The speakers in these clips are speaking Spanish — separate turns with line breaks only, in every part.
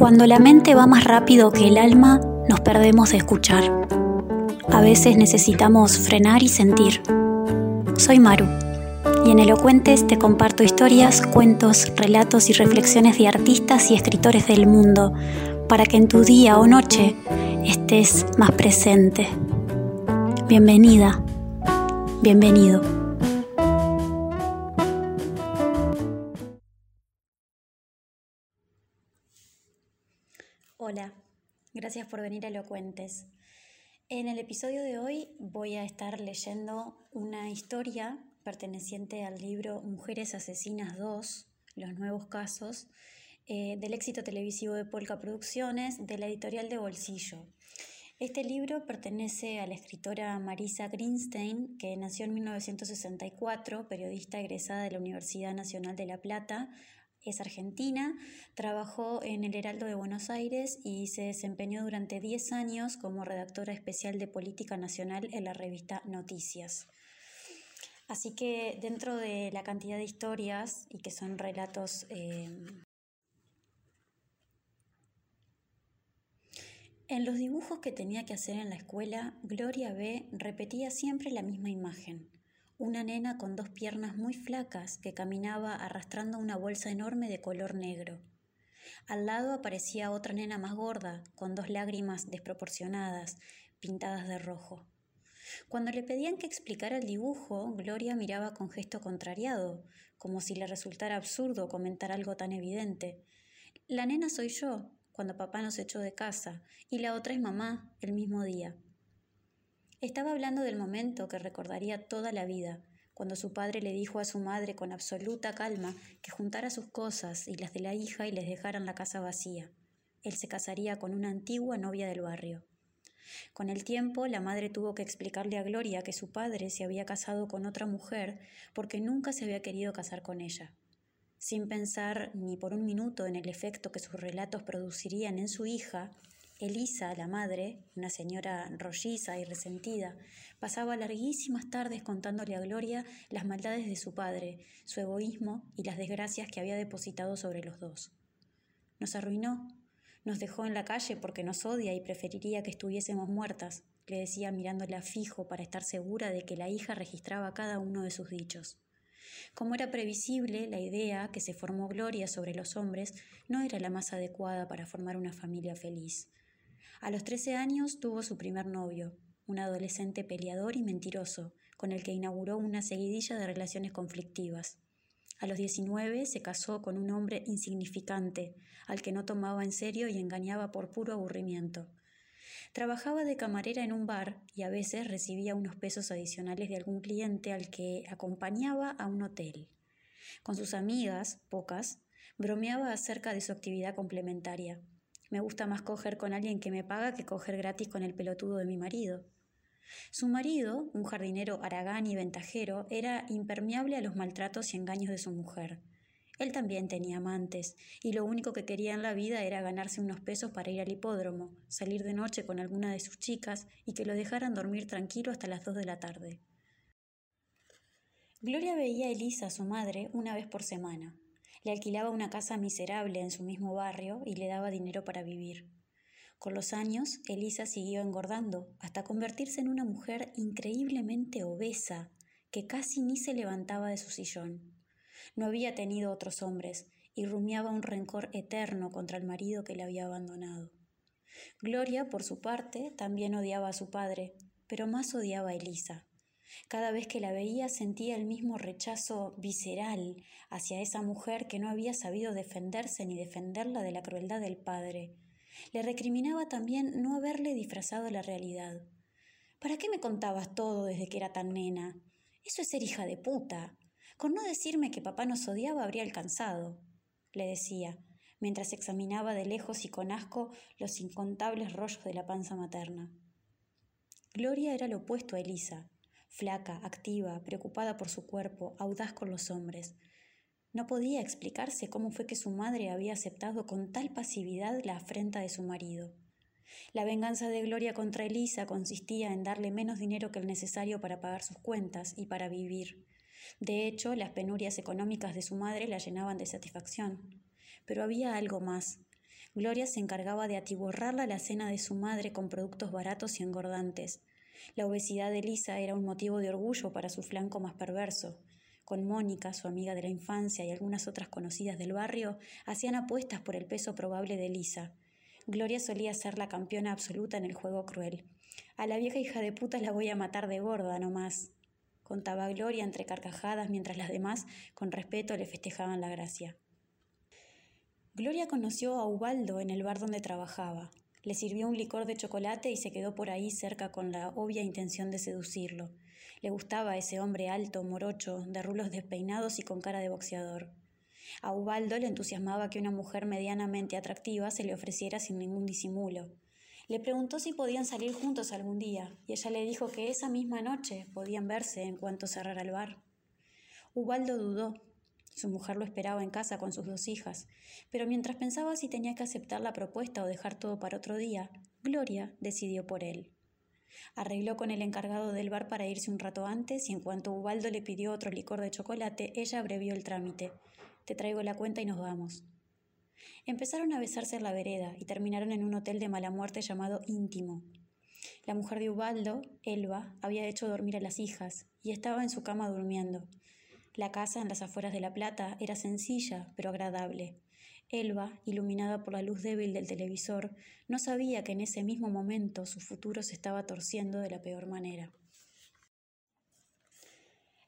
Cuando la mente va más rápido que el alma, nos perdemos de escuchar. A veces necesitamos frenar y sentir. Soy Maru y en Elocuentes te comparto historias, cuentos, relatos y reflexiones de artistas y escritores del mundo para que en tu día o noche estés más presente. Bienvenida, bienvenido. Gracias por venir a Elocuentes. En el episodio de hoy voy a estar leyendo una historia perteneciente al libro Mujeres Asesinas 2, los nuevos casos, eh, del éxito televisivo de Polka Producciones, de la editorial de Bolsillo. Este libro pertenece a la escritora Marisa Greenstein, que nació en 1964, periodista egresada de la Universidad Nacional de La Plata, es argentina, trabajó en el Heraldo de Buenos Aires y se desempeñó durante 10 años como redactora especial de política nacional en la revista Noticias. Así que dentro de la cantidad de historias y que son relatos eh, En los dibujos que tenía que hacer en la escuela, Gloria B. repetía siempre la misma imagen una nena con dos piernas muy flacas que caminaba arrastrando una bolsa enorme de color negro. Al lado aparecía otra nena más gorda, con dos lágrimas desproporcionadas, pintadas de rojo. Cuando le pedían que explicara el dibujo, Gloria miraba con gesto contrariado, como si le resultara absurdo comentar algo tan evidente. La nena soy yo, cuando papá nos echó de casa, y la otra es mamá, el mismo día. Estaba hablando del momento que recordaría toda la vida, cuando su padre le dijo a su madre con absoluta calma que juntara sus cosas y las de la hija y les dejaran la casa vacía. Él se casaría con una antigua novia del barrio. Con el tiempo, la madre tuvo que explicarle a Gloria que su padre se había casado con otra mujer porque nunca se había querido casar con ella. Sin pensar ni por un minuto en el efecto que sus relatos producirían en su hija, Elisa, la madre, una señora rolliza y resentida, pasaba larguísimas tardes contándole a Gloria las maldades de su padre, su egoísmo y las desgracias que había depositado sobre los dos. Nos arruinó, nos dejó en la calle porque nos odia y preferiría que estuviésemos muertas, le decía mirándola fijo para estar segura de que la hija registraba cada uno de sus dichos. Como era previsible, la idea que se formó Gloria sobre los hombres no era la más adecuada para formar una familia feliz. A los 13 años tuvo su primer novio, un adolescente peleador y mentiroso, con el que inauguró una seguidilla de relaciones conflictivas. A los 19 se casó con un hombre insignificante, al que no tomaba en serio y engañaba por puro aburrimiento. Trabajaba de camarera en un bar y a veces recibía unos pesos adicionales de algún cliente al que acompañaba a un hotel. Con sus amigas, pocas, bromeaba acerca de su actividad complementaria. Me gusta más coger con alguien que me paga que coger gratis con el pelotudo de mi marido. Su marido, un jardinero aragán y ventajero, era impermeable a los maltratos y engaños de su mujer. Él también tenía amantes, y lo único que quería en la vida era ganarse unos pesos para ir al hipódromo, salir de noche con alguna de sus chicas y que lo dejaran dormir tranquilo hasta las dos de la tarde. Gloria veía a Elisa, su madre, una vez por semana. Le alquilaba una casa miserable en su mismo barrio y le daba dinero para vivir. Con los años, Elisa siguió engordando hasta convertirse en una mujer increíblemente obesa que casi ni se levantaba de su sillón. No había tenido otros hombres y rumiaba un rencor eterno contra el marido que le había abandonado. Gloria, por su parte, también odiaba a su padre, pero más odiaba a Elisa. Cada vez que la veía sentía el mismo rechazo visceral hacia esa mujer que no había sabido defenderse ni defenderla de la crueldad del padre. Le recriminaba también no haberle disfrazado la realidad. ¿Para qué me contabas todo desde que era tan nena? Eso es ser hija de puta. Con no decirme que papá nos odiaba habría alcanzado, le decía, mientras examinaba de lejos y con asco los incontables rollos de la panza materna. Gloria era lo opuesto a Elisa flaca, activa, preocupada por su cuerpo, audaz con los hombres. No podía explicarse cómo fue que su madre había aceptado con tal pasividad la afrenta de su marido. La venganza de Gloria contra Elisa consistía en darle menos dinero que el necesario para pagar sus cuentas y para vivir. De hecho, las penurias económicas de su madre la llenaban de satisfacción. Pero había algo más. Gloria se encargaba de atiborrar la cena de su madre con productos baratos y engordantes. La obesidad de Lisa era un motivo de orgullo para su flanco más perverso. Con Mónica, su amiga de la infancia y algunas otras conocidas del barrio, hacían apuestas por el peso probable de Lisa. Gloria solía ser la campeona absoluta en el juego cruel. A la vieja hija de puta la voy a matar de gorda, no más. Contaba Gloria entre carcajadas mientras las demás, con respeto, le festejaban la gracia. Gloria conoció a Ubaldo en el bar donde trabajaba. Le sirvió un licor de chocolate y se quedó por ahí cerca con la obvia intención de seducirlo. Le gustaba ese hombre alto, morocho, de rulos despeinados y con cara de boxeador. A Ubaldo le entusiasmaba que una mujer medianamente atractiva se le ofreciera sin ningún disimulo. Le preguntó si podían salir juntos algún día, y ella le dijo que esa misma noche podían verse en cuanto cerrara el bar. Ubaldo dudó. Su mujer lo esperaba en casa con sus dos hijas, pero mientras pensaba si tenía que aceptar la propuesta o dejar todo para otro día, Gloria decidió por él. Arregló con el encargado del bar para irse un rato antes y en cuanto Ubaldo le pidió otro licor de chocolate, ella abrevió el trámite. Te traigo la cuenta y nos vamos. Empezaron a besarse en la vereda y terminaron en un hotel de mala muerte llamado Íntimo. La mujer de Ubaldo, Elba, había hecho dormir a las hijas y estaba en su cama durmiendo. La casa en las afueras de La Plata era sencilla pero agradable. Elba, iluminada por la luz débil del televisor, no sabía que en ese mismo momento su futuro se estaba torciendo de la peor manera.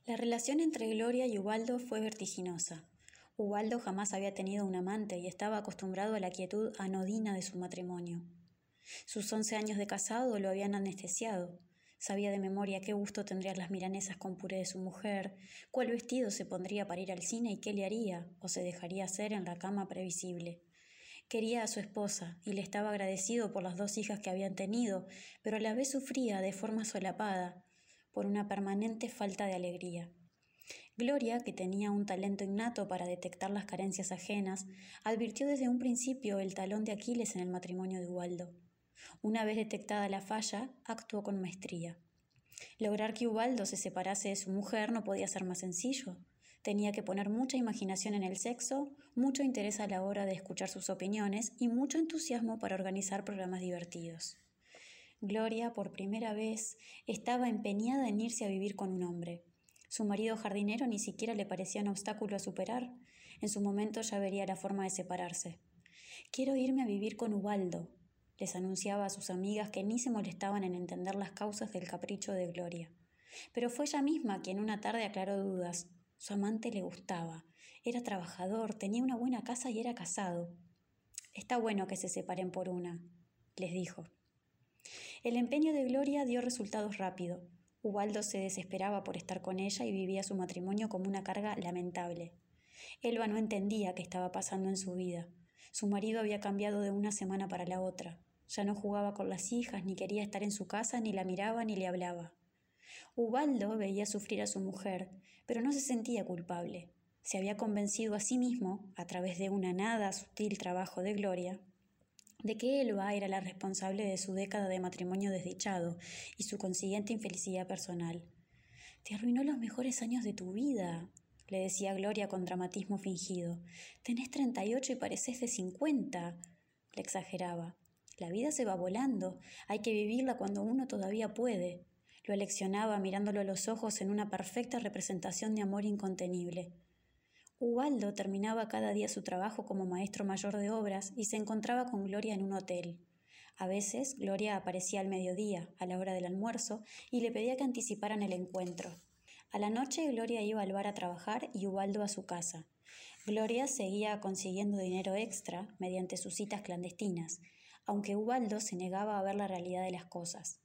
La relación entre Gloria y Ubaldo fue vertiginosa. Ubaldo jamás había tenido un amante y estaba acostumbrado a la quietud anodina de su matrimonio. Sus once años de casado lo habían anestesiado. Sabía de memoria qué gusto tendrían las milanesas con puré de su mujer, cuál vestido se pondría para ir al cine y qué le haría o se dejaría hacer en la cama previsible. Quería a su esposa y le estaba agradecido por las dos hijas que habían tenido, pero a la vez sufría de forma solapada por una permanente falta de alegría. Gloria, que tenía un talento innato para detectar las carencias ajenas, advirtió desde un principio el talón de Aquiles en el matrimonio de Ubaldo. Una vez detectada la falla, actuó con maestría. Lograr que Ubaldo se separase de su mujer no podía ser más sencillo. Tenía que poner mucha imaginación en el sexo, mucho interés a la hora de escuchar sus opiniones y mucho entusiasmo para organizar programas divertidos. Gloria, por primera vez, estaba empeñada en irse a vivir con un hombre. Su marido jardinero ni siquiera le parecía un obstáculo a superar. En su momento ya vería la forma de separarse. Quiero irme a vivir con Ubaldo, les anunciaba a sus amigas que ni se molestaban en entender las causas del capricho de Gloria. Pero fue ella misma quien una tarde aclaró dudas. Su amante le gustaba, era trabajador, tenía una buena casa y era casado. Está bueno que se separen por una, les dijo. El empeño de Gloria dio resultados rápido. Ubaldo se desesperaba por estar con ella y vivía su matrimonio como una carga lamentable. Elba no entendía qué estaba pasando en su vida. Su marido había cambiado de una semana para la otra. Ya no jugaba con las hijas, ni quería estar en su casa, ni la miraba, ni le hablaba. Ubaldo veía sufrir a su mujer, pero no se sentía culpable. Se había convencido a sí mismo, a través de una nada sutil trabajo de gloria, de que Elba era la responsable de su década de matrimonio desdichado y su consiguiente infelicidad personal. Te arruinó los mejores años de tu vida, le decía Gloria con dramatismo fingido. Tenés treinta y ocho y pareces de cincuenta, le exageraba. La vida se va volando, hay que vivirla cuando uno todavía puede. Lo aleccionaba mirándolo a los ojos en una perfecta representación de amor incontenible. Ubaldo terminaba cada día su trabajo como maestro mayor de obras y se encontraba con Gloria en un hotel. A veces Gloria aparecía al mediodía, a la hora del almuerzo, y le pedía que anticiparan el encuentro. A la noche Gloria iba al bar a trabajar y Ubaldo a su casa. Gloria seguía consiguiendo dinero extra mediante sus citas clandestinas, aunque Ubaldo se negaba a ver la realidad de las cosas.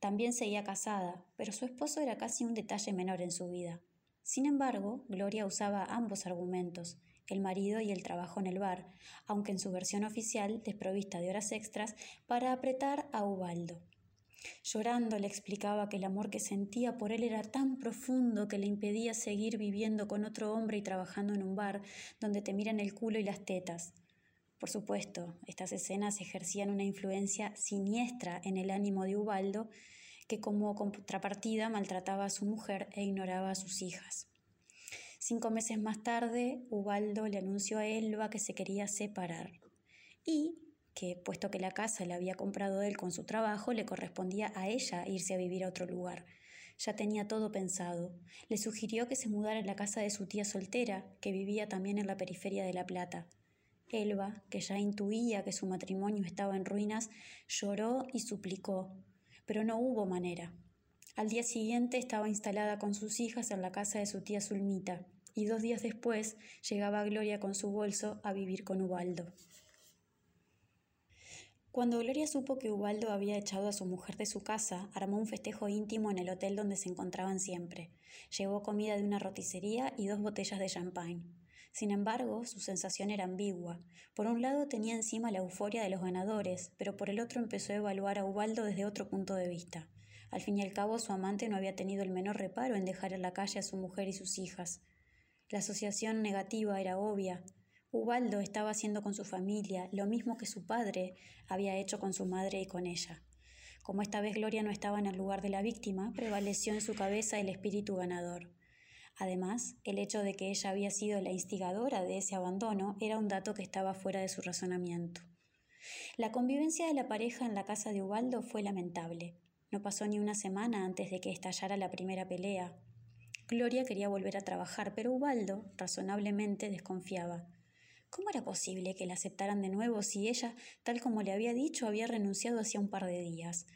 También seguía casada, pero su esposo era casi un detalle menor en su vida. Sin embargo, Gloria usaba ambos argumentos, el marido y el trabajo en el bar, aunque en su versión oficial desprovista de horas extras, para apretar a Ubaldo. Llorando le explicaba que el amor que sentía por él era tan profundo que le impedía seguir viviendo con otro hombre y trabajando en un bar donde te miran el culo y las tetas. Por supuesto, estas escenas ejercían una influencia siniestra en el ánimo de Ubaldo que como contrapartida maltrataba a su mujer e ignoraba a sus hijas. Cinco meses más tarde, Ubaldo le anunció a Elba que se quería separar. y que, puesto que la casa la había comprado él con su trabajo, le correspondía a ella irse a vivir a otro lugar. Ya tenía todo pensado. Le sugirió que se mudara a la casa de su tía soltera, que vivía también en la periferia de La Plata. Elba, que ya intuía que su matrimonio estaba en ruinas, lloró y suplicó, pero no hubo manera. Al día siguiente estaba instalada con sus hijas en la casa de su tía Zulmita, y dos días después llegaba Gloria con su bolso a vivir con Ubaldo. Cuando Gloria supo que Ubaldo había echado a su mujer de su casa, armó un festejo íntimo en el hotel donde se encontraban siempre. Llevó comida de una roticería y dos botellas de champagne. Sin embargo, su sensación era ambigua. Por un lado tenía encima la euforia de los ganadores, pero por el otro empezó a evaluar a Ubaldo desde otro punto de vista. Al fin y al cabo, su amante no había tenido el menor reparo en dejar en la calle a su mujer y sus hijas. La asociación negativa era obvia. Ubaldo estaba haciendo con su familia lo mismo que su padre había hecho con su madre y con ella. Como esta vez Gloria no estaba en el lugar de la víctima, prevaleció en su cabeza el espíritu ganador. Además, el hecho de que ella había sido la instigadora de ese abandono era un dato que estaba fuera de su razonamiento. La convivencia de la pareja en la casa de Ubaldo fue lamentable. No pasó ni una semana antes de que estallara la primera pelea. Gloria quería volver a trabajar, pero Ubaldo, razonablemente, desconfiaba. ¿Cómo era posible que la aceptaran de nuevo si ella, tal como le había dicho, había renunciado hacía un par de días?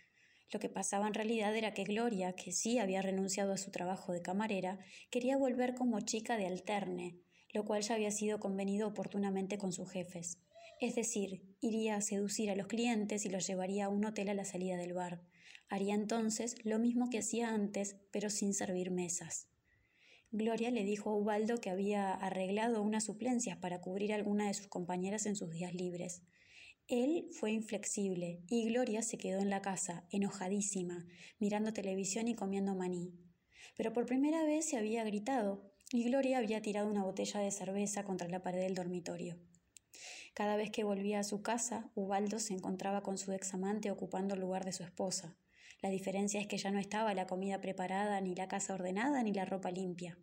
Lo que pasaba en realidad era que Gloria, que sí había renunciado a su trabajo de camarera, quería volver como chica de alterne, lo cual ya había sido convenido oportunamente con sus jefes. Es decir, iría a seducir a los clientes y los llevaría a un hotel a la salida del bar. Haría entonces lo mismo que hacía antes, pero sin servir mesas. Gloria le dijo a Ubaldo que había arreglado unas suplencias para cubrir a alguna de sus compañeras en sus días libres. Él fue inflexible y Gloria se quedó en la casa, enojadísima, mirando televisión y comiendo maní. Pero por primera vez se había gritado y Gloria había tirado una botella de cerveza contra la pared del dormitorio. Cada vez que volvía a su casa, Ubaldo se encontraba con su examante ocupando el lugar de su esposa. La diferencia es que ya no estaba la comida preparada, ni la casa ordenada, ni la ropa limpia.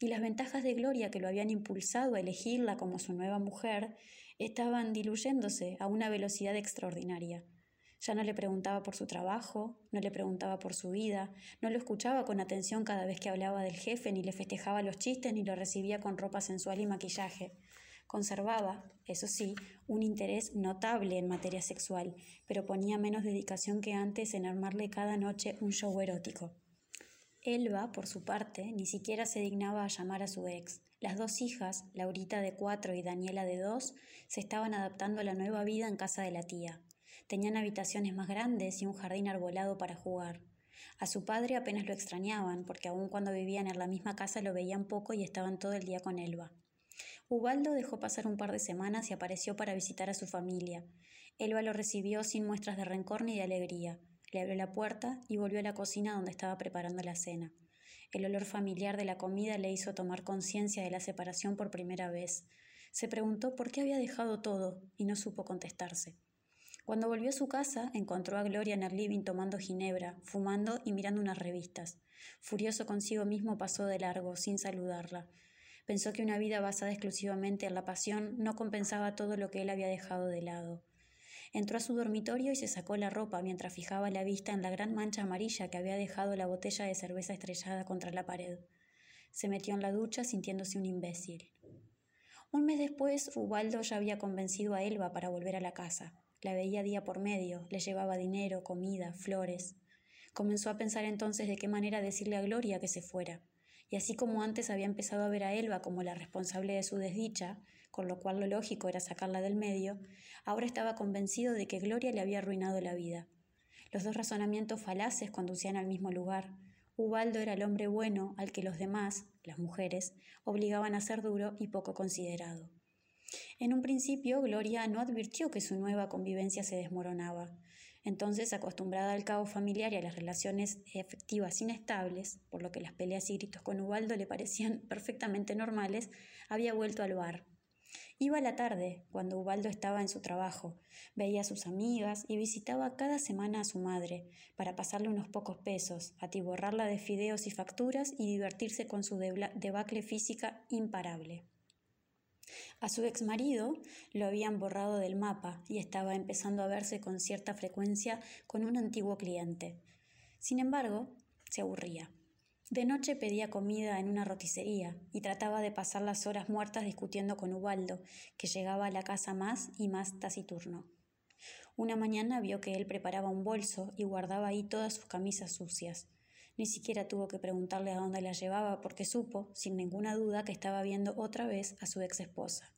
Y las ventajas de Gloria que lo habían impulsado a elegirla como su nueva mujer estaban diluyéndose a una velocidad extraordinaria. Ya no le preguntaba por su trabajo, no le preguntaba por su vida, no lo escuchaba con atención cada vez que hablaba del jefe, ni le festejaba los chistes, ni lo recibía con ropa sensual y maquillaje. Conservaba, eso sí, un interés notable en materia sexual, pero ponía menos dedicación que antes en armarle cada noche un show erótico. Elba, por su parte, ni siquiera se dignaba a llamar a su ex. Las dos hijas, Laurita de cuatro y Daniela de dos, se estaban adaptando a la nueva vida en casa de la tía. Tenían habitaciones más grandes y un jardín arbolado para jugar. A su padre apenas lo extrañaban, porque aun cuando vivían en la misma casa lo veían poco y estaban todo el día con Elba. Ubaldo dejó pasar un par de semanas y apareció para visitar a su familia. Elba lo recibió sin muestras de rencor ni de alegría. Le abrió la puerta y volvió a la cocina donde estaba preparando la cena. El olor familiar de la comida le hizo tomar conciencia de la separación por primera vez. Se preguntó por qué había dejado todo y no supo contestarse. Cuando volvió a su casa, encontró a Gloria en el living tomando ginebra, fumando y mirando unas revistas. Furioso consigo mismo pasó de largo, sin saludarla. Pensó que una vida basada exclusivamente en la pasión no compensaba todo lo que él había dejado de lado. Entró a su dormitorio y se sacó la ropa mientras fijaba la vista en la gran mancha amarilla que había dejado la botella de cerveza estrellada contra la pared. Se metió en la ducha sintiéndose un imbécil. Un mes después, Ubaldo ya había convencido a Elba para volver a la casa. La veía día por medio, le llevaba dinero, comida, flores. Comenzó a pensar entonces de qué manera decirle a Gloria que se fuera y así como antes había empezado a ver a Elba como la responsable de su desdicha, con lo cual lo lógico era sacarla del medio, ahora estaba convencido de que Gloria le había arruinado la vida. Los dos razonamientos falaces conducían al mismo lugar. Ubaldo era el hombre bueno al que los demás, las mujeres, obligaban a ser duro y poco considerado. En un principio, Gloria no advirtió que su nueva convivencia se desmoronaba. Entonces, acostumbrada al caos familiar y a las relaciones efectivas inestables, por lo que las peleas y gritos con Ubaldo le parecían perfectamente normales, había vuelto al bar. Iba a la tarde, cuando Ubaldo estaba en su trabajo, veía a sus amigas y visitaba cada semana a su madre, para pasarle unos pocos pesos, atiborrarla de fideos y facturas y divertirse con su debacle física imparable. A su exmarido lo habían borrado del mapa y estaba empezando a verse con cierta frecuencia con un antiguo cliente. Sin embargo, se aburría. De noche pedía comida en una roticería y trataba de pasar las horas muertas discutiendo con Ubaldo, que llegaba a la casa más y más taciturno. Una mañana vio que él preparaba un bolso y guardaba ahí todas sus camisas sucias. Ni siquiera tuvo que preguntarle a dónde las llevaba porque supo, sin ninguna duda, que estaba viendo otra vez a su ex esposa.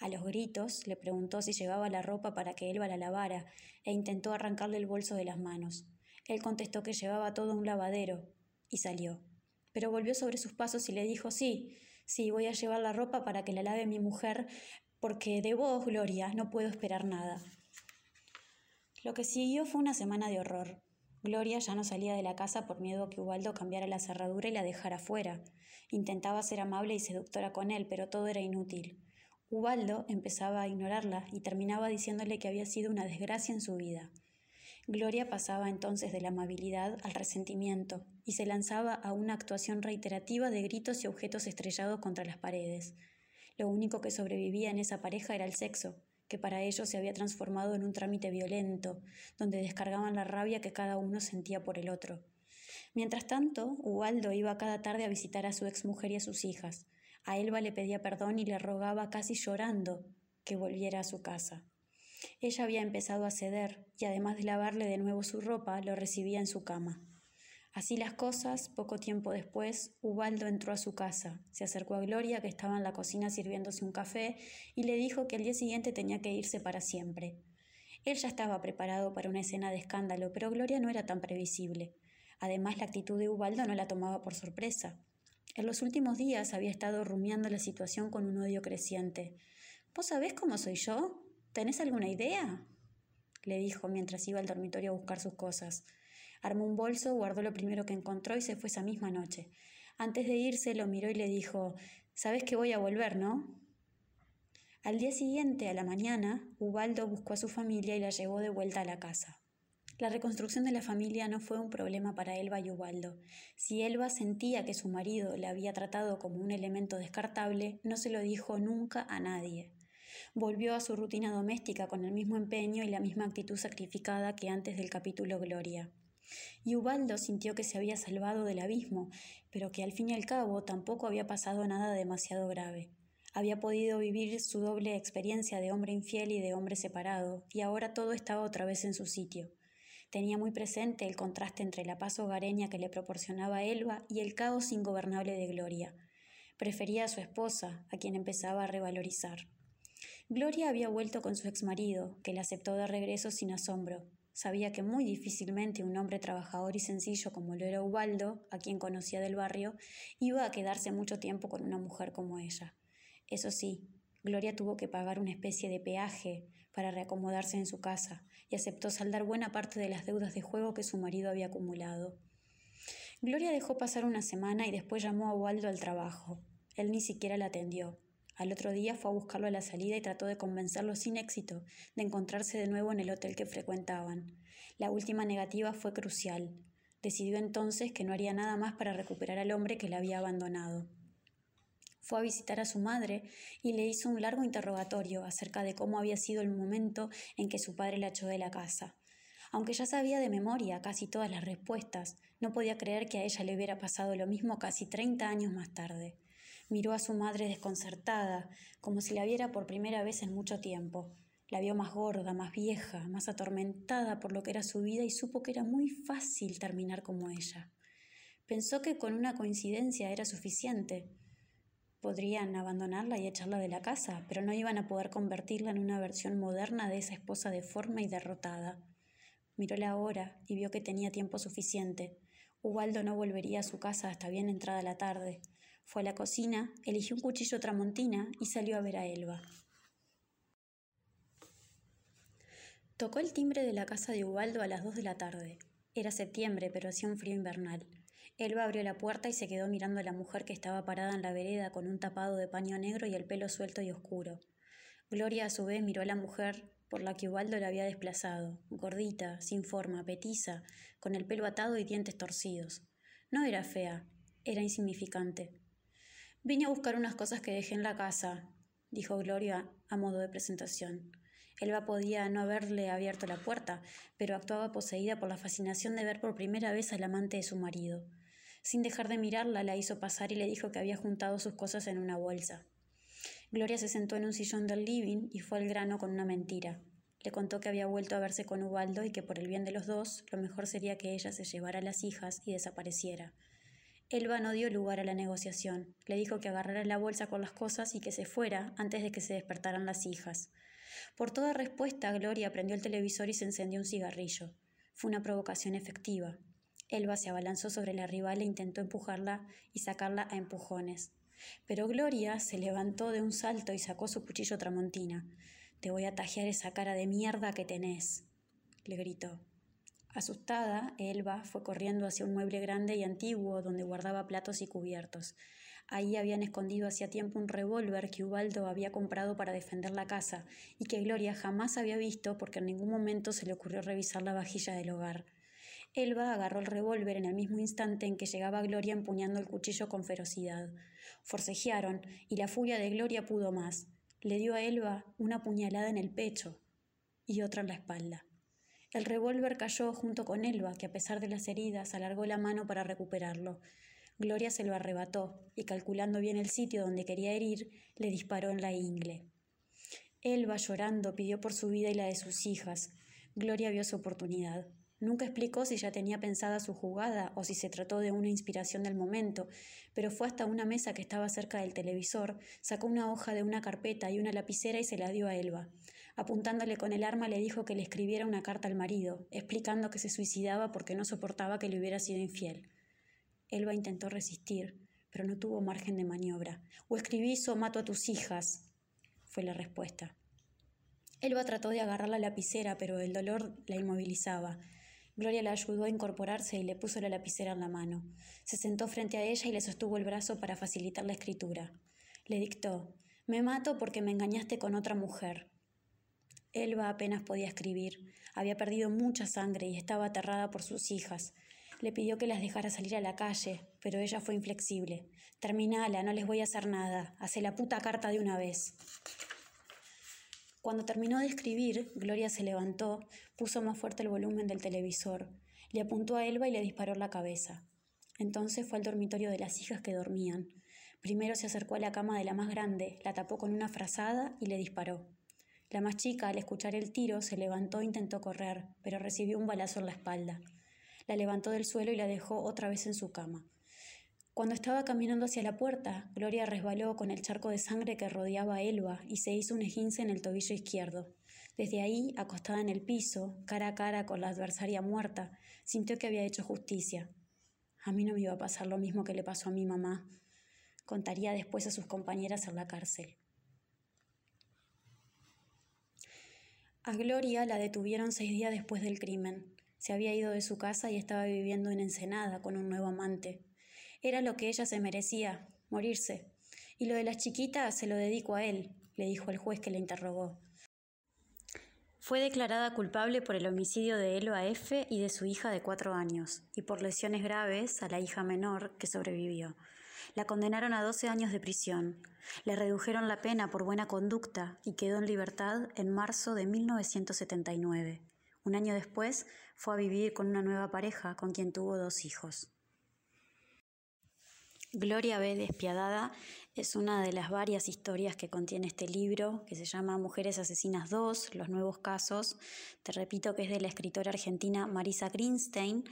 A los gritos le preguntó si llevaba la ropa para que Elba la lavara e intentó arrancarle el bolso de las manos. Él contestó que llevaba todo un lavadero y salió. Pero volvió sobre sus pasos y le dijo sí, sí, voy a llevar la ropa para que la lave mi mujer, porque de vos, Gloria, no puedo esperar nada. Lo que siguió fue una semana de horror. Gloria ya no salía de la casa por miedo a que Ubaldo cambiara la cerradura y la dejara fuera. Intentaba ser amable y seductora con él, pero todo era inútil. Ubaldo empezaba a ignorarla y terminaba diciéndole que había sido una desgracia en su vida. Gloria pasaba entonces de la amabilidad al resentimiento y se lanzaba a una actuación reiterativa de gritos y objetos estrellados contra las paredes. Lo único que sobrevivía en esa pareja era el sexo, que para ellos se había transformado en un trámite violento, donde descargaban la rabia que cada uno sentía por el otro. Mientras tanto, Ubaldo iba cada tarde a visitar a su exmujer y a sus hijas. A Elba le pedía perdón y le rogaba casi llorando que volviera a su casa. Ella había empezado a ceder y además de lavarle de nuevo su ropa, lo recibía en su cama. Así las cosas, poco tiempo después, Ubaldo entró a su casa, se acercó a Gloria, que estaba en la cocina sirviéndose un café, y le dijo que al día siguiente tenía que irse para siempre. Él ya estaba preparado para una escena de escándalo, pero Gloria no era tan previsible. Además, la actitud de Ubaldo no la tomaba por sorpresa. En los últimos días había estado rumiando la situación con un odio creciente. ¿Vos sabés cómo soy yo? ¿Tenés alguna idea? le dijo mientras iba al dormitorio a buscar sus cosas. Armó un bolso, guardó lo primero que encontró y se fue esa misma noche. Antes de irse lo miró y le dijo Sabes que voy a volver, ¿no? Al día siguiente, a la mañana, Ubaldo buscó a su familia y la llevó de vuelta a la casa. La reconstrucción de la familia no fue un problema para Elba y Ubaldo. Si Elba sentía que su marido la había tratado como un elemento descartable, no se lo dijo nunca a nadie. Volvió a su rutina doméstica con el mismo empeño y la misma actitud sacrificada que antes del capítulo Gloria. Y Ubaldo sintió que se había salvado del abismo, pero que al fin y al cabo tampoco había pasado nada demasiado grave. Había podido vivir su doble experiencia de hombre infiel y de hombre separado, y ahora todo estaba otra vez en su sitio. Tenía muy presente el contraste entre la paz hogareña que le proporcionaba Elba y el caos ingobernable de Gloria. Prefería a su esposa, a quien empezaba a revalorizar. Gloria había vuelto con su exmarido, que la aceptó de regreso sin asombro, Sabía que muy difícilmente un hombre trabajador y sencillo como lo era Ubaldo, a quien conocía del barrio, iba a quedarse mucho tiempo con una mujer como ella. Eso sí, Gloria tuvo que pagar una especie de peaje para reacomodarse en su casa y aceptó saldar buena parte de las deudas de juego que su marido había acumulado. Gloria dejó pasar una semana y después llamó a Ubaldo al trabajo. Él ni siquiera la atendió. Al otro día fue a buscarlo a la salida y trató de convencerlo sin éxito de encontrarse de nuevo en el hotel que frecuentaban. La última negativa fue crucial. Decidió entonces que no haría nada más para recuperar al hombre que la había abandonado. Fue a visitar a su madre y le hizo un largo interrogatorio acerca de cómo había sido el momento en que su padre la echó de la casa. Aunque ya sabía de memoria casi todas las respuestas, no podía creer que a ella le hubiera pasado lo mismo casi treinta años más tarde. Miró a su madre desconcertada, como si la viera por primera vez en mucho tiempo. La vio más gorda, más vieja, más atormentada por lo que era su vida y supo que era muy fácil terminar como ella. Pensó que con una coincidencia era suficiente. Podrían abandonarla y echarla de la casa, pero no iban a poder convertirla en una versión moderna de esa esposa deforme y derrotada. Miró la hora y vio que tenía tiempo suficiente. Ubaldo no volvería a su casa hasta bien entrada la tarde. Fue a la cocina, eligió un cuchillo tramontina y salió a ver a Elba. Tocó el timbre de la casa de Ubaldo a las dos de la tarde. Era septiembre, pero hacía un frío invernal. Elba abrió la puerta y se quedó mirando a la mujer que estaba parada en la vereda con un tapado de paño negro y el pelo suelto y oscuro. Gloria a su vez miró a la mujer por la que Ubaldo la había desplazado, gordita, sin forma, petiza, con el pelo atado y dientes torcidos. No era fea, era insignificante. Vine a buscar unas cosas que dejé en la casa, dijo Gloria a modo de presentación. Elba podía no haberle abierto la puerta, pero actuaba poseída por la fascinación de ver por primera vez al amante de su marido. Sin dejar de mirarla, la hizo pasar y le dijo que había juntado sus cosas en una bolsa. Gloria se sentó en un sillón del living y fue al grano con una mentira. Le contó que había vuelto a verse con Ubaldo y que por el bien de los dos lo mejor sería que ella se llevara a las hijas y desapareciera. Elba no dio lugar a la negociación. Le dijo que agarrara la bolsa con las cosas y que se fuera antes de que se despertaran las hijas. Por toda respuesta, Gloria prendió el televisor y se encendió un cigarrillo. Fue una provocación efectiva. Elba se abalanzó sobre la rival e intentó empujarla y sacarla a empujones. Pero Gloria se levantó de un salto y sacó su cuchillo tramontina. Te voy a tajear esa cara de mierda que tenés, le gritó. Asustada, Elba fue corriendo hacia un mueble grande y antiguo donde guardaba platos y cubiertos. Ahí habían escondido hacía tiempo un revólver que Ubaldo había comprado para defender la casa y que Gloria jamás había visto porque en ningún momento se le ocurrió revisar la vajilla del hogar. Elba agarró el revólver en el mismo instante en que llegaba Gloria empuñando el cuchillo con ferocidad. Forcejearon y la furia de Gloria pudo más. Le dio a Elba una puñalada en el pecho y otra en la espalda. El revólver cayó junto con Elba, que a pesar de las heridas alargó la mano para recuperarlo. Gloria se lo arrebató y calculando bien el sitio donde quería herir, le disparó en la ingle. Elba, llorando, pidió por su vida y la de sus hijas. Gloria vio su oportunidad. Nunca explicó si ya tenía pensada su jugada o si se trató de una inspiración del momento, pero fue hasta una mesa que estaba cerca del televisor, sacó una hoja de una carpeta y una lapicera y se la dio a Elba. Apuntándole con el arma le dijo que le escribiera una carta al marido, explicando que se suicidaba porque no soportaba que le hubiera sido infiel. Elba intentó resistir, pero no tuvo margen de maniobra. O escribís o mato a tus hijas, fue la respuesta. Elba trató de agarrar la lapicera, pero el dolor la inmovilizaba. Gloria la ayudó a incorporarse y le puso la lapicera en la mano. Se sentó frente a ella y le sostuvo el brazo para facilitar la escritura. Le dictó Me mato porque me engañaste con otra mujer. Elba apenas podía escribir. Había perdido mucha sangre y estaba aterrada por sus hijas. Le pidió que las dejara salir a la calle, pero ella fue inflexible. Terminala, no les voy a hacer nada. Hace la puta carta de una vez. Cuando terminó de escribir, Gloria se levantó, puso más fuerte el volumen del televisor, le apuntó a Elba y le disparó la cabeza. Entonces fue al dormitorio de las hijas que dormían. Primero se acercó a la cama de la más grande, la tapó con una frazada y le disparó. La más chica, al escuchar el tiro, se levantó e intentó correr, pero recibió un balazo en la espalda. La levantó del suelo y la dejó otra vez en su cama. Cuando estaba caminando hacia la puerta, Gloria resbaló con el charco de sangre que rodeaba a Elba y se hizo un esguince en el tobillo izquierdo. Desde ahí, acostada en el piso, cara a cara con la adversaria muerta, sintió que había hecho justicia. A mí no me iba a pasar lo mismo que le pasó a mi mamá. Contaría después a sus compañeras en la cárcel. A Gloria la detuvieron seis días después del crimen. Se había ido de su casa y estaba viviendo en Ensenada con un nuevo amante. Era lo que ella se merecía, morirse. Y lo de las chiquitas se lo dedico a él, le dijo el juez que le interrogó. Fue declarada culpable por el homicidio de Elba F. y de su hija de cuatro años, y por lesiones graves a la hija menor que sobrevivió. La condenaron a 12 años de prisión. Le redujeron la pena por buena conducta y quedó en libertad en marzo de 1979. Un año después fue a vivir con una nueva pareja con quien tuvo dos hijos. Gloria B. Despiadada es una de las varias historias que contiene este libro, que se llama Mujeres Asesinas 2, Los Nuevos Casos. Te repito que es de la escritora argentina Marisa Greenstein.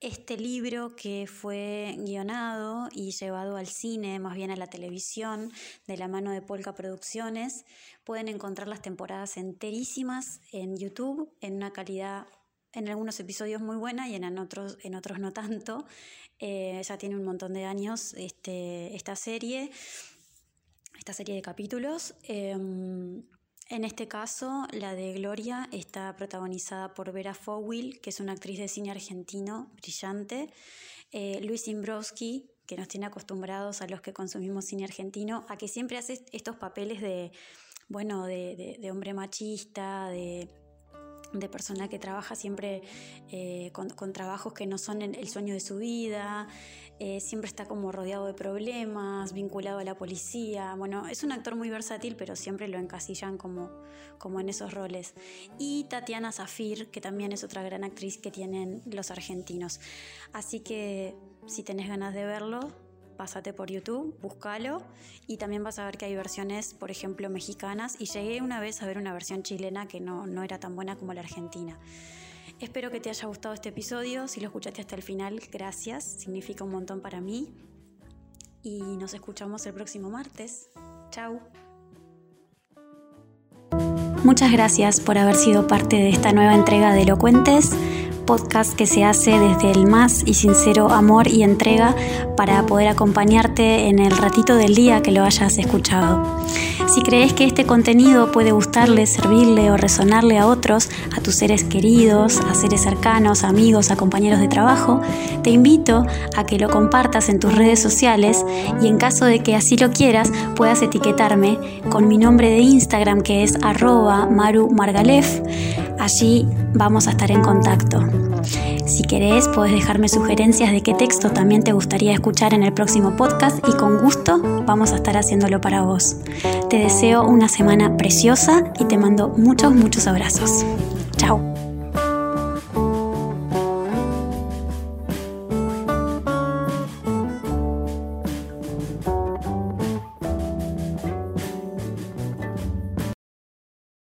Este libro que fue guionado y llevado al cine, más bien a la televisión, de la mano de Polka Producciones, pueden encontrar las temporadas enterísimas en YouTube en una calidad en algunos episodios muy buena y en otros, en otros no tanto. Eh, ya tiene un montón de años este, esta serie, esta serie de capítulos. Em, en este caso, la de Gloria está protagonizada por Vera Fowil, que es una actriz de cine argentino brillante, eh, Luis Imbrowski, que nos tiene acostumbrados a los que consumimos cine argentino, a que siempre hace estos papeles de, bueno, de hombre machista, de de persona que trabaja siempre eh, con, trabajos que no son el sueño de su vida, eh, siempre está como rodeado de problemas, vinculado a la policía. Bueno, es un actor muy versátil, pero siempre lo encasillan como, como en esos roles. Y Tatiana Zafir, que también es otra gran actriz que tienen los argentinos. Así que si tenés ganas de verlo, pásate por YouTube, búscalo y también vas a ver que hay versiones, por ejemplo, mexicanas y llegué una vez a ver una versión chilena que no, no era tan buena como la argentina. Espero que te haya gustado este episodio, si lo escuchaste hasta el final, gracias, significa un montón para mí y nos escuchamos el próximo martes. Chao. Muchas gracias por haber sido parte de esta nueva entrega de Elocuentes podcast que se hace desde el más y sincero amor y entrega para poder acompañarte en el ratito del día que lo hayas escuchado. Si crees que este contenido puede gustarle, servirle o resonarle a otros, a tus seres queridos, a seres cercanos, amigos, a compañeros de trabajo, te invito a que lo compartas en tus redes sociales y en caso de que así lo quieras, puedas etiquetarme con mi nombre de Instagram que es arroba marumargalef. Allí vamos a estar en contacto. Si querés, podés dejarme sugerencias de qué texto también te gustaría escuchar en el próximo podcast y con gusto vamos a estar haciéndolo para vos. Te deseo una semana preciosa y te mando muchos, muchos abrazos. Chao.